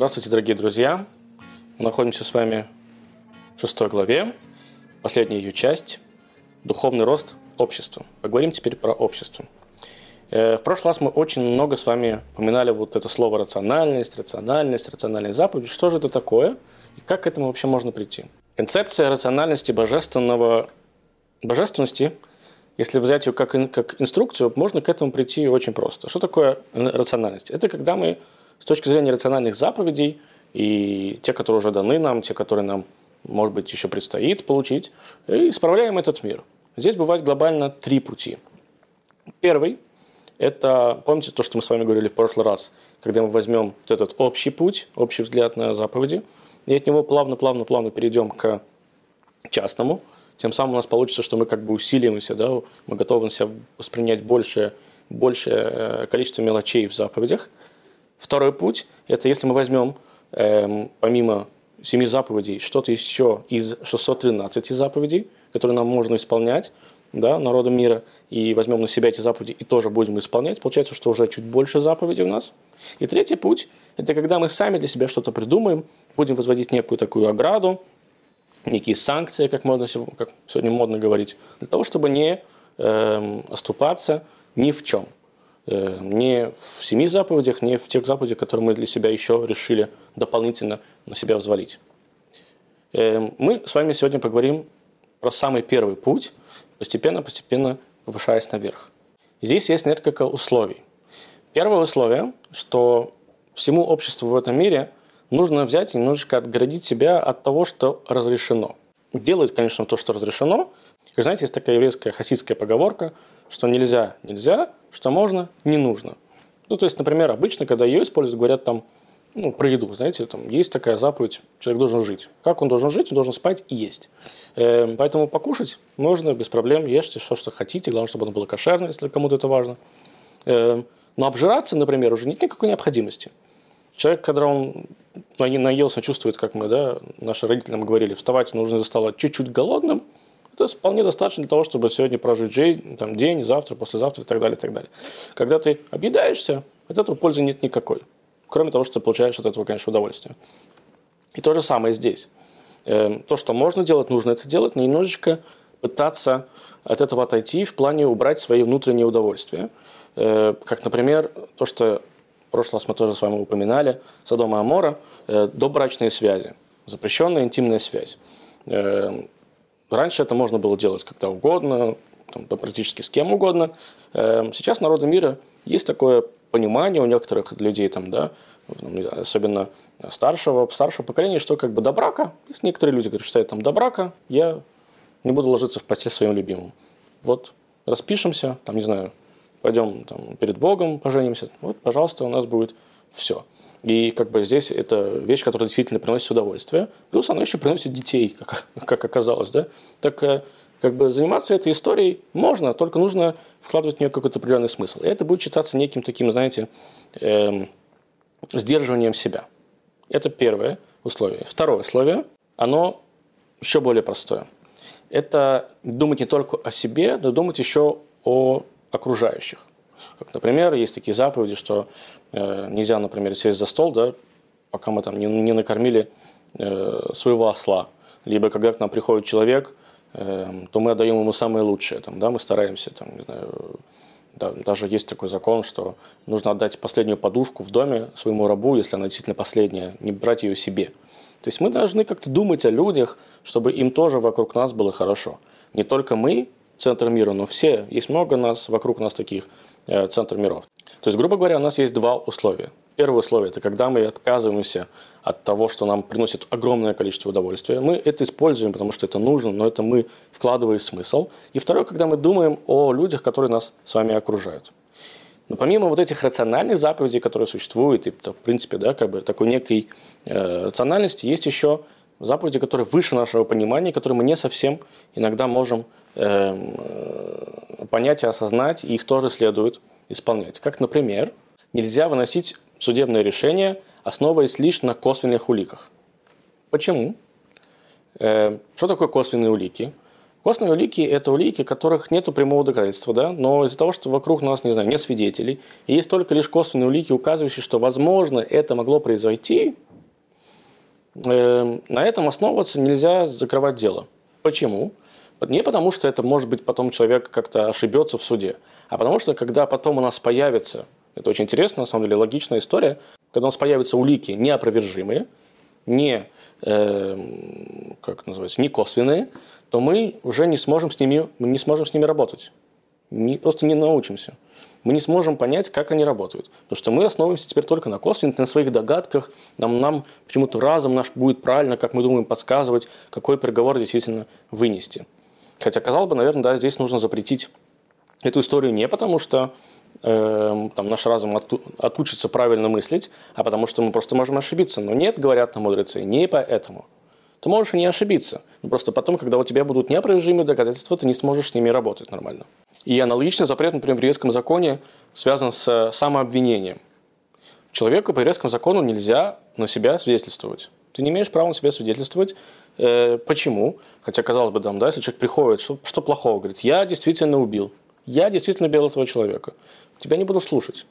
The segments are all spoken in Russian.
Здравствуйте, дорогие друзья! Мы находимся с вами в шестой главе, последняя ее часть – духовный рост общества. Поговорим теперь про общество. Э, в прошлый раз мы очень много с вами упоминали вот это слово рациональность, рациональность, рациональные заповеди. Что же это такое и как к этому вообще можно прийти? Концепция рациональности божественного, божественности, если взять ее как, как инструкцию, можно к этому прийти очень просто. Что такое рациональность? Это когда мы с точки зрения рациональных заповедей и те, которые уже даны нам, те, которые нам, может быть, еще предстоит получить, и исправляем этот мир. Здесь бывает глобально три пути. Первый – это, помните то, что мы с вами говорили в прошлый раз, когда мы возьмем вот этот общий путь, общий взгляд на заповеди, и от него плавно-плавно-плавно перейдем к частному, тем самым у нас получится, что мы как бы усиливаемся, да, мы готовы воспринять большее, большее э, количество мелочей в заповедях – Второй путь – это если мы возьмем эм, помимо семи заповедей что-то еще из 613 заповедей, которые нам можно исполнять, да, народа мира, и возьмем на себя эти заповеди и тоже будем исполнять, получается, что уже чуть больше заповедей у нас. И третий путь – это когда мы сами для себя что-то придумаем, будем возводить некую такую ограду, некие санкции, как, модно, как сегодня модно говорить, для того, чтобы не э, оступаться ни в чем – не в семи заповедях, не в тех заповедях, которые мы для себя еще решили дополнительно на себя взвалить. Э, мы с вами сегодня поговорим про самый первый путь, постепенно-постепенно повышаясь наверх. Здесь есть несколько условий. Первое условие, что всему обществу в этом мире нужно взять и немножечко отгородить себя от того, что разрешено. Делать, конечно, то, что разрешено. Как знаете, есть такая еврейская хасидская поговорка, что нельзя, нельзя, что можно, не нужно. Ну, то есть, например, обычно, когда ее используют, говорят там, ну, про еду, знаете, там есть такая заповедь, человек должен жить. Как он должен жить? Он должен спать и есть. Э, поэтому покушать можно без проблем, ешьте все, что хотите, главное, чтобы оно было кошерно, если кому-то это важно. Э, но обжираться, например, уже нет никакой необходимости. Человек, когда он наелся, чувствует, как мы, да, наши родители нам говорили, вставать нужно за стола чуть-чуть голодным – это вполне достаточно для того, чтобы сегодня прожить жизнь, там, день, завтра, послезавтра и так далее, и так далее. Когда ты объедаешься, от этого пользы нет никакой. Кроме того, что ты получаешь от этого, конечно, удовольствие. И то же самое здесь. Эм, то, что можно делать, нужно это делать, но немножечко пытаться от этого отойти в плане убрать свои внутренние удовольствия. Э, как, например, то, что в прошлый раз мы тоже с вами упоминали, Содома Амора, э, добрачные связи, запрещенная интимная связь. Раньше это можно было делать когда угодно, там, практически с кем угодно. Эм, сейчас народы мира есть такое понимание у некоторых людей, там, да, особенно старшего, старшего поколения, что как бы до брака, есть некоторые люди говорят, считают там до брака, я не буду ложиться в постель своим любимым. Вот распишемся, там, не знаю, пойдем там, перед Богом поженимся, вот, пожалуйста, у нас будет все. И как бы здесь это вещь, которая действительно приносит удовольствие. Плюс она еще приносит детей, как, как оказалось. Да? Так э, как бы заниматься этой историей можно, только нужно вкладывать в нее какой-то определенный смысл. И это будет считаться неким таким, знаете, эм, сдерживанием себя. Это первое условие. Второе условие, оно еще более простое. Это думать не только о себе, но думать еще о окружающих. Как, например, есть такие заповеди, что э, нельзя, например, сесть за стол, да, пока мы там не, не накормили э, своего осла. Либо когда к нам приходит человек, э, то мы отдаем ему самое лучшее. Там, да, мы стараемся, там, не знаю, да, даже есть такой закон, что нужно отдать последнюю подушку в доме своему рабу, если она действительно последняя, не брать ее себе. То есть мы должны как-то думать о людях, чтобы им тоже вокруг нас было хорошо. Не только мы, центр мира, но все. Есть много нас, вокруг нас таких – центр миров. То есть, грубо говоря, у нас есть два условия. Первое условие – это когда мы отказываемся от того, что нам приносит огромное количество удовольствия. Мы это используем, потому что это нужно, но это мы вкладываем смысл. И второе, когда мы думаем о людях, которые нас с вами окружают. Но помимо вот этих рациональных заповедей, которые существуют, и, в принципе, да, как бы такой некой э, рациональности, есть еще заповеди, которые выше нашего понимания, которые мы не совсем иногда можем э, понять и осознать, и их тоже следует исполнять. Как, например, нельзя выносить судебное решение, основываясь лишь на косвенных уликах. Почему? Э, что такое косвенные улики? Косвенные улики – это улики, которых нет прямого доказательства, да? но из-за того, что вокруг нас, не знаю, нет свидетелей, и есть только лишь косвенные улики, указывающие, что, возможно, это могло произойти – э, на этом основываться нельзя закрывать дело. Почему? Не потому, что это может быть потом человек как-то ошибется в суде, а потому что когда потом у нас появится, это очень интересно, на самом деле логичная история, когда у нас появятся улики неопровержимые, не, э, как называется, не косвенные, то мы уже не сможем с ними, мы не сможем с ними работать. Не, просто не научимся. Мы не сможем понять, как они работают. Потому что мы основываемся теперь только на косвенных, на своих догадках. Нам, нам почему-то разум наш будет правильно, как мы думаем, подсказывать, какой приговор действительно вынести. Хотя, казалось бы, наверное, да, здесь нужно запретить эту историю не потому, что э, там наш разум оту, отучится правильно мыслить, а потому что мы просто можем ошибиться. Но нет, говорят на мудрецы, не поэтому. Ты можешь и не ошибиться. Но просто потом, когда у тебя будут неопровержимые доказательства, ты не сможешь с ними работать нормально. И аналогичный запрет, например, в еврейском законе связан с самообвинением. Человеку по еврейскому закону нельзя на себя свидетельствовать. Ты не имеешь права на себя свидетельствовать. Э, почему? Хотя, казалось бы, там, да, если человек приходит, что, что плохого? Говорит, я действительно убил. Я действительно убил этого человека. Тебя не буду слушать.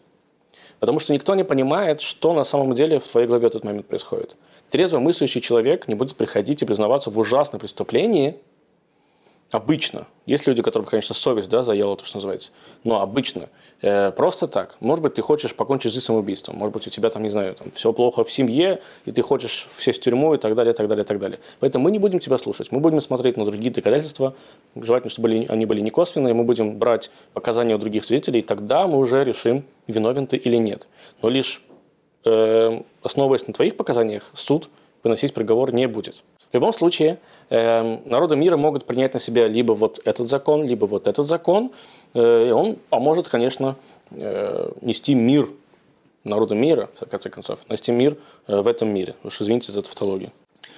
Потому что никто не понимает, что на самом деле в твоей голове в этот момент происходит. Трезво мыслящий человек не будет приходить и признаваться в ужасном преступлении – обычно, есть люди, которым, конечно, совесть да, заела, то, что называется, но обычно, э, просто так. Может быть, ты хочешь покончить жизнь самоубийством, может быть, у тебя там, не знаю, там, все плохо в семье, и ты хочешь все в тюрьму и так далее, и так далее, и так далее. Поэтому мы не будем тебя слушать, мы будем смотреть на другие доказательства, желательно, чтобы они были не косвенные, мы будем брать показания у других свидетелей, и тогда мы уже решим, виновен ты или нет. Но лишь э, основываясь на твоих показаниях, суд выносить приговор не будет. В любом случае, Эм, народы мира могут принять на себя либо вот этот закон, либо вот этот закон, э, и он поможет, конечно, э, нести мир народу мира, в конце концов, нести мир э, в этом мире. Уж извините за тавтологию.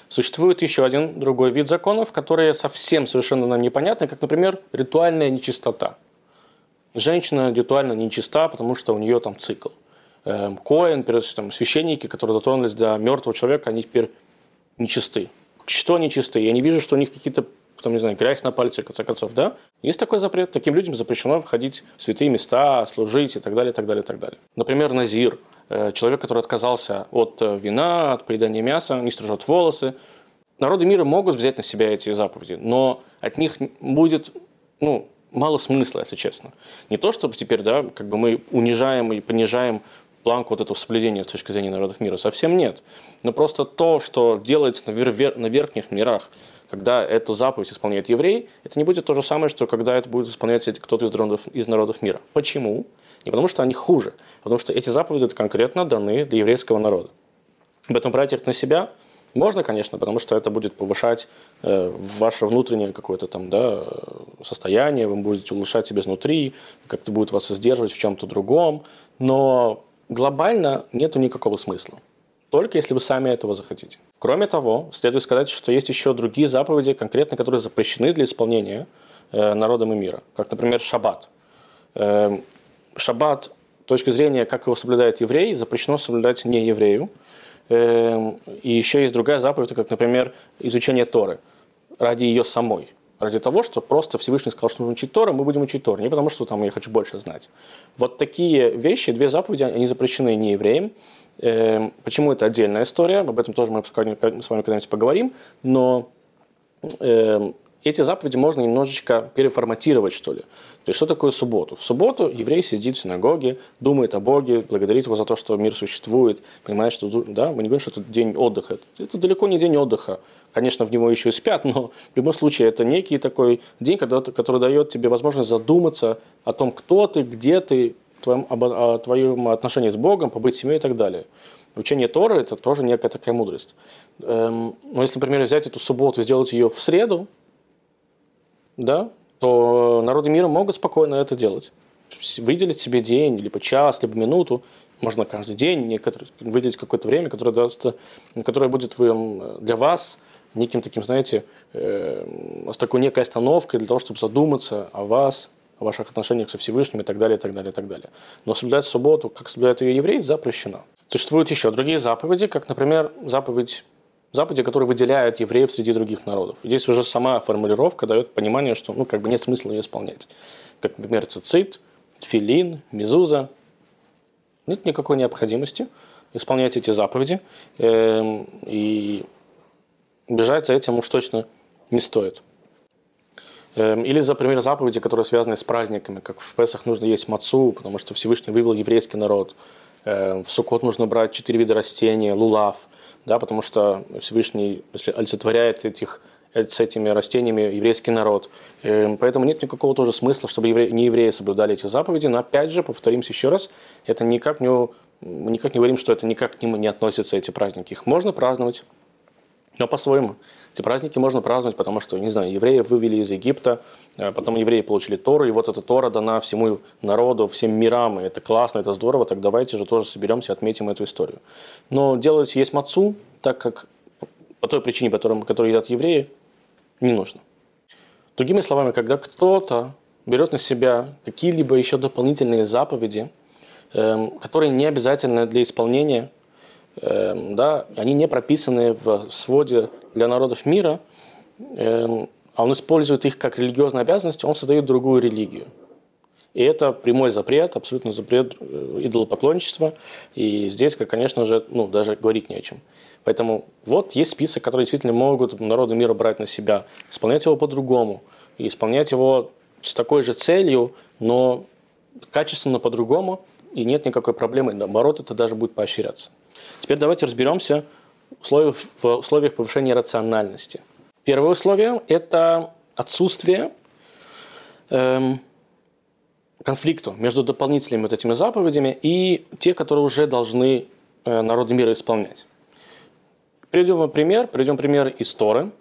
Существует еще один другой вид законов, которые совсем совершенно нам непонятны, как, например, ритуальная нечистота. Женщина ритуально нечиста, потому что у нее там цикл. Эм, Коин, там, священники, которые дотронулись до мертвого человека, они теперь нечисты что они чистые. Я не вижу, что у них какие-то там, не знаю, грязь на пальце, в конце концов, да? Есть такой запрет. Таким людям запрещено входить в святые места, служить и так далее, и так далее, и так далее. Например, Назир, э, человек, который отказался от э, вина, от поедания мяса, не стрижет волосы. Народы мира могут взять на себя эти заповеди, но от них будет, ну, мало смысла, если честно. Не то, чтобы теперь, да, как бы мы унижаем и понижаем планку вот этого соблюдения с точки зрения народов мира. Совсем нет. Но просто то, что делается на, вер- на верхних мирах, когда эту заповедь исполняет еврей, это не будет то же самое, что когда это будет исполнять кто-то из народов, из народов мира. Почему? Не потому, что они хуже, а потому что эти заповеди конкретно даны для еврейского народа. Поэтому брать их на себя можно, конечно, потому что это будет повышать э, ваше внутреннее какое-то там да, состояние, вы будете улучшать себя изнутри, как-то будет вас сдерживать в чем-то другом, но глобально нету никакого смысла. Только если вы сами этого захотите. Кроме того, следует сказать, что есть еще другие заповеди, конкретно, которые запрещены для исполнения э, народами мира. Как, например, шаббат. Э, шаббат, с точки зрения, как его соблюдает еврей, запрещено соблюдать не еврею. Э, и еще есть другая заповедь, как, например, изучение Торы ради ее самой ради того, что просто Всевышний сказал, что нужно учить Тору, мы будем учить Тору, не потому что там я хочу больше знать. Вот такие вещи, две заповеди, они запрещены не евреям. Эм, почему это отдельная история, об этом тоже мы с вами когда-нибудь поговорим, но эм, эти заповеди можно немножечко переформатировать, что ли. То есть, что такое субботу? В субботу еврей сидит в синагоге, думает о Боге, благодарит его за то, что мир существует, понимает, что да, мы не говорим, что это день отдыха. Это далеко не день отдыха. Конечно, в него еще и спят, но в любом случае это некий такой день, когда, который дает тебе возможность задуматься о том, кто ты, где ты, твоем, о твоем отношении с Богом, побыть семьей и так далее. Учение Торы – это тоже некая такая мудрость. Эм, но если, например, взять эту субботу и сделать ее в среду, да, то народы мира могут спокойно это делать. Выделить себе день, либо час, либо минуту, можно каждый день, выделить какое-то время, которое, даст, которое будет для вас – неким таким, знаете, э, с такой некой остановкой для того, чтобы задуматься о вас, о ваших отношениях со Всевышним и так далее, и так далее, и так далее. Но соблюдать субботу, как соблюдает ее еврей, запрещено. Существуют еще другие заповеди, как, например, заповедь заповеди, которые выделяют евреев среди других народов. Здесь уже сама формулировка дает понимание, что ну, как бы нет смысла ее исполнять. Как, например, цицит, филин, мизуза. Нет никакой необходимости. исполнять эти заповеди, эм, и бежать за этим уж точно не стоит. Эм, или, за пример, заповеди, которые связаны с праздниками, как в Песах нужно есть мацу, потому что Всевышний вывел еврейский народ. Эм, в Сукот нужно брать четыре вида растения, лулав, да, потому что Всевышний олицетворяет этих э, с этими растениями еврейский народ. Эм, поэтому нет никакого тоже смысла, чтобы евреи, не евреи соблюдали эти заповеди. Но опять же, повторимся еще раз, это никак не, никак не говорим, что это никак к ним не относятся, эти праздники. Их можно праздновать, но по-своему. Эти праздники можно праздновать, потому что, не знаю, евреи вывели из Египта, а потом евреи получили Тору, и вот эта Тора дана всему народу, всем мирам, и это классно, это здорово, так давайте же тоже соберемся, отметим эту историю. Но делать есть мацу, так как по той причине, по которой, едят евреи, не нужно. Другими словами, когда кто-то берет на себя какие-либо еще дополнительные заповеди, эм, которые не обязательны для исполнения – да, они не прописаны в своде для народов мира, эм, а он использует их как религиозные обязанности, он создает другую религию. И это прямой запрет, абсолютно запрет э, идолопоклонничества. И здесь, конечно же, ну, даже говорить не о чем. Поэтому вот есть список, которые действительно могут народы мира брать на себя, исполнять его по-другому. И исполнять его с такой же целью, но качественно по-другому, и нет никакой проблемы. Наоборот, это даже будет поощряться. Теперь давайте разберемся в условиях повышения рациональности. Первое условие – это отсутствие эм, конфликта между дополнительными вот этими заповедями и те, которые уже должны э, народы мира исполнять. Приведем пример, приведем пример из Торы.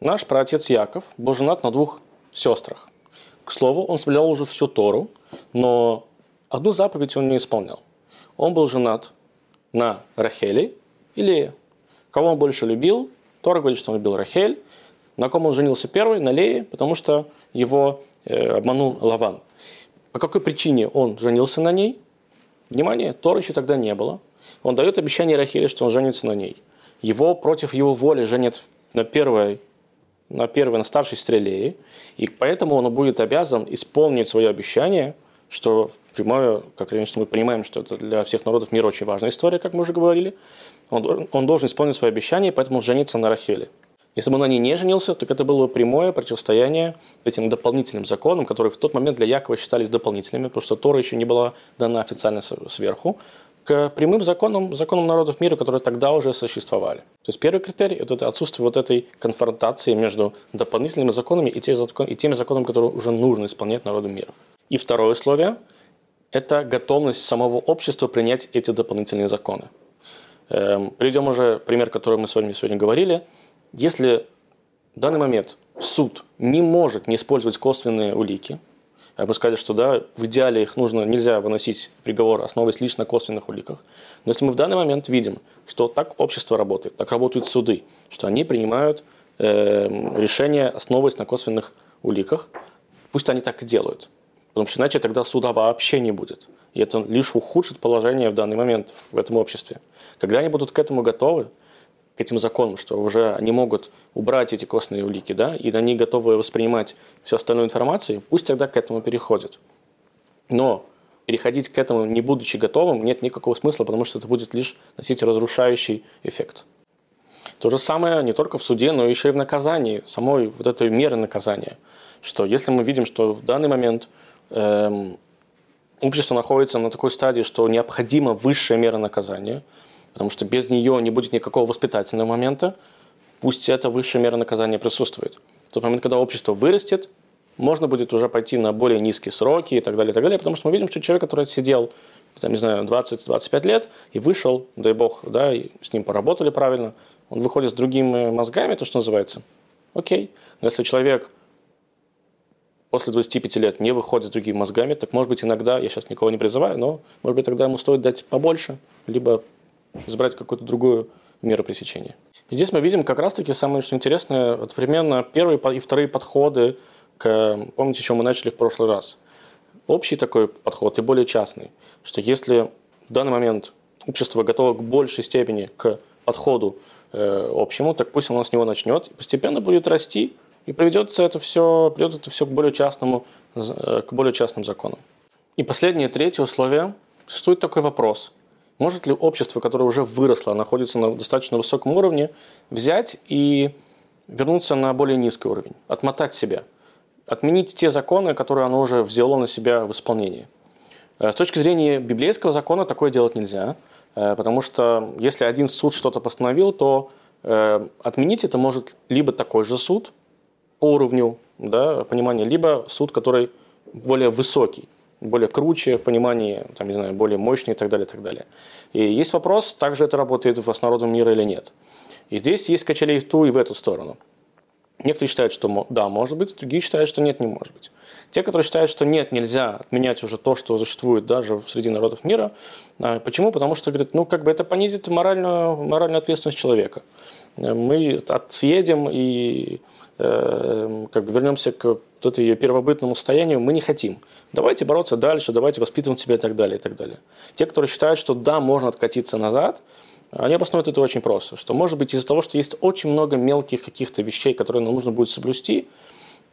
Наш праотец Яков был женат на двух сестрах. К слову, он соблюдал уже всю Тору, но одну заповедь он не исполнял. Он был женат на Рахели или кого он больше любил. Тора говорит, что он любил Рахель. На ком он женился первый? На Лее, потому что его э, обманул Лаван. По какой причине он женился на ней? Внимание, Тора еще тогда не было. Он дает обещание Рахеле, что он женится на ней. Его против его воли женят на первой, на первой, на старшей сестре И поэтому он будет обязан исполнить свое обещание – что прямое, как конечно, мы понимаем, что это для всех народов мира очень важная история, как мы уже говорили. Он, он должен исполнить свои обещания, поэтому жениться на Рахеле. Если бы он на ней не женился, то это было прямое противостояние этим дополнительным законам, которые в тот момент для Якова считались дополнительными, потому что Тора еще не была дана официально сверху, к прямым законам, законам народов мира, которые тогда уже существовали. То есть первый критерий – это отсутствие вот этой конфронтации между дополнительными законами и теми законами, которые уже нужно исполнять народу мира. И второе условие – это готовность самого общества принять эти дополнительные законы. Эм, приведем уже пример, который мы с вами сегодня говорили. Если в данный момент суд не может не использовать косвенные улики, а мы сказали, что да, в идеале их нужно, нельзя выносить приговор, основываясь лишь на косвенных уликах. Но если мы в данный момент видим, что так общество работает, так работают суды, что они принимают э, решения, основываясь на косвенных уликах, пусть они так и делают. Потому что иначе тогда суда вообще не будет. И это лишь ухудшит положение в данный момент в этом обществе. Когда они будут к этому готовы, к этим законам, что уже они могут убрать эти костные улики, да, и они готовы воспринимать всю остальную информацию, пусть тогда к этому переходят. Но переходить к этому, не будучи готовым, нет никакого смысла, потому что это будет лишь носить разрушающий эффект. То же самое не только в суде, но еще и в наказании, самой вот этой меры наказания. Что если мы видим, что в данный момент общество находится на такой стадии, что необходима высшая мера наказания, потому что без нее не будет никакого воспитательного момента, пусть эта высшая мера наказания присутствует. В тот момент, когда общество вырастет, можно будет уже пойти на более низкие сроки и так далее, и так далее, потому что мы видим, что человек, который сидел, там, не знаю, 20-25 лет и вышел, дай бог, да, и с ним поработали правильно, он выходит с другими мозгами, то, что называется, окей. Но если человек после 25 лет не выходит с другими мозгами, так может быть иногда, я сейчас никого не призываю, но может быть тогда ему стоит дать побольше, либо избрать какую-то другую меру пресечения. И здесь мы видим как раз-таки самое что интересное, одновременно первые и вторые подходы к, помните, еще мы начали в прошлый раз. Общий такой подход и более частный, что если в данный момент общество готово к большей степени к подходу э, общему, так пусть оно с него начнет и постепенно будет расти, и приведет это все, приведет это все к более частному, к более частным законам. И последнее, третье условие. Существует такой вопрос. Может ли общество, которое уже выросло, находится на достаточно высоком уровне, взять и вернуться на более низкий уровень, отмотать себя, отменить те законы, которые оно уже взяло на себя в исполнении? Э, с точки зрения библейского закона такое делать нельзя, э, потому что если один суд что-то постановил, то э, отменить это может либо такой же суд по уровню да, понимания, либо суд, который более высокий, более круче понимание, там, не знаю, более мощный и так далее, и так далее. И есть вопрос, также это работает в основном мира или нет. И здесь есть качели и в ту, и в эту сторону. Некоторые считают, что да, может быть, другие считают, что нет, не может быть. Те, которые считают, что нет, нельзя отменять уже то, что существует даже среди народов мира. А, почему? Потому что, говорят, ну, как бы это понизит моральную, моральную ответственность человека. Мы съедем и э, как бы вернемся к вот ее первобытному состоянию, мы не хотим. Давайте бороться дальше, давайте воспитывать себя и так далее, и так далее. Те, которые считают, что да, можно откатиться назад, они обосновывают это очень просто, что может быть из-за того, что есть очень много мелких каких-то вещей, которые нам нужно будет соблюсти,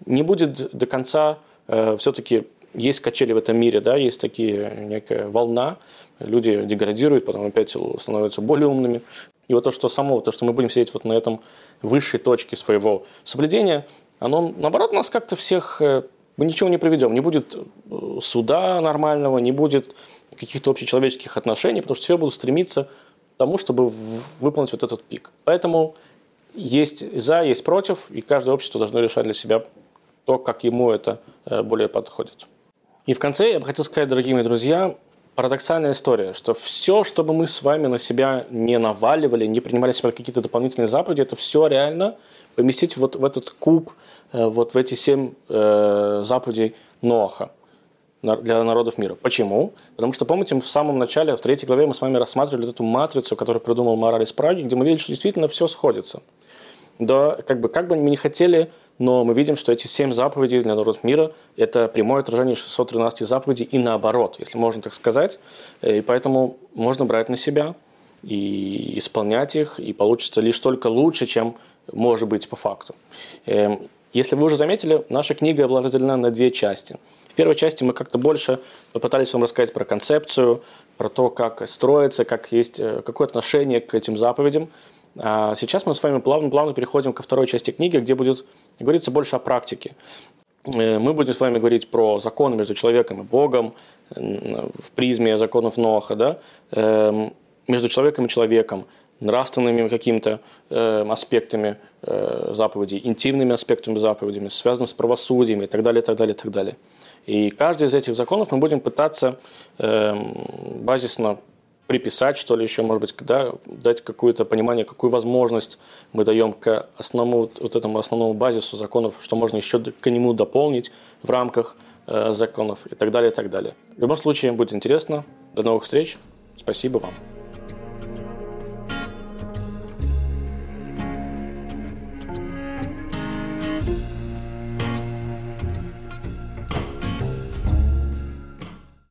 не будет до конца э, все-таки есть качели в этом мире, да, есть такие некая волна, люди деградируют, потом опять становятся более умными. И вот то, что само, то, что мы будем сидеть вот на этом высшей точке своего соблюдения, оно, наоборот, нас как-то всех э, мы ничего не приведем. Не будет э, суда нормального, не будет каких-то общечеловеческих отношений, потому что все будут стремиться тому, чтобы выполнить вот этот пик. Поэтому есть за, есть против, и каждое общество должно решать для себя то, как ему это э, более подходит. И в конце я бы хотел сказать, дорогие мои друзья, парадоксальная история, что все, что бы мы с вами на себя не наваливали, не принимали себе какие-то дополнительные заповеди, это все реально поместить вот в этот куб, э, вот в эти семь э, заповедей Ноаха для народов мира. Почему? Потому что, помните, в самом начале, в третьей главе мы с вами рассматривали эту матрицу, которую придумал Мораль из Праги, где мы видели, что действительно все сходится. Да, как бы, как бы мы не хотели, но мы видим, что эти семь заповедей для народов мира – это прямое отражение 613 заповедей и наоборот, если можно так сказать. И поэтому можно брать на себя и исполнять их, и получится лишь только лучше, чем может быть по факту. Эм, если вы уже заметили, наша книга была разделена на две части. В первой части мы как-то больше попытались вам рассказать про концепцию, про то, как строится, как есть, э, какое отношение к этим заповедям. А сейчас мы с вами плавно-плавно переходим ко второй части книги, где будет говориться больше о практике. Э, мы будем с вами говорить про законы между человеком и Богом в призме законов Ноаха, да? Эм, между человеком и человеком, нравственными какими-то э, аспектами э, заповедей, интимными аспектами заповедями, связанными с правосудием и так далее, и так далее, и так далее. И каждый из этих законов мы будем пытаться э, базисно приписать, что ли, еще, может быть, да, дать какое-то понимание, какую возможность мы даем к основному, вот этому основному базису законов, что можно еще к нему дополнить в рамках э, законов и так далее, и так далее. В любом случае, будет интересно. До новых встреч. Спасибо вам.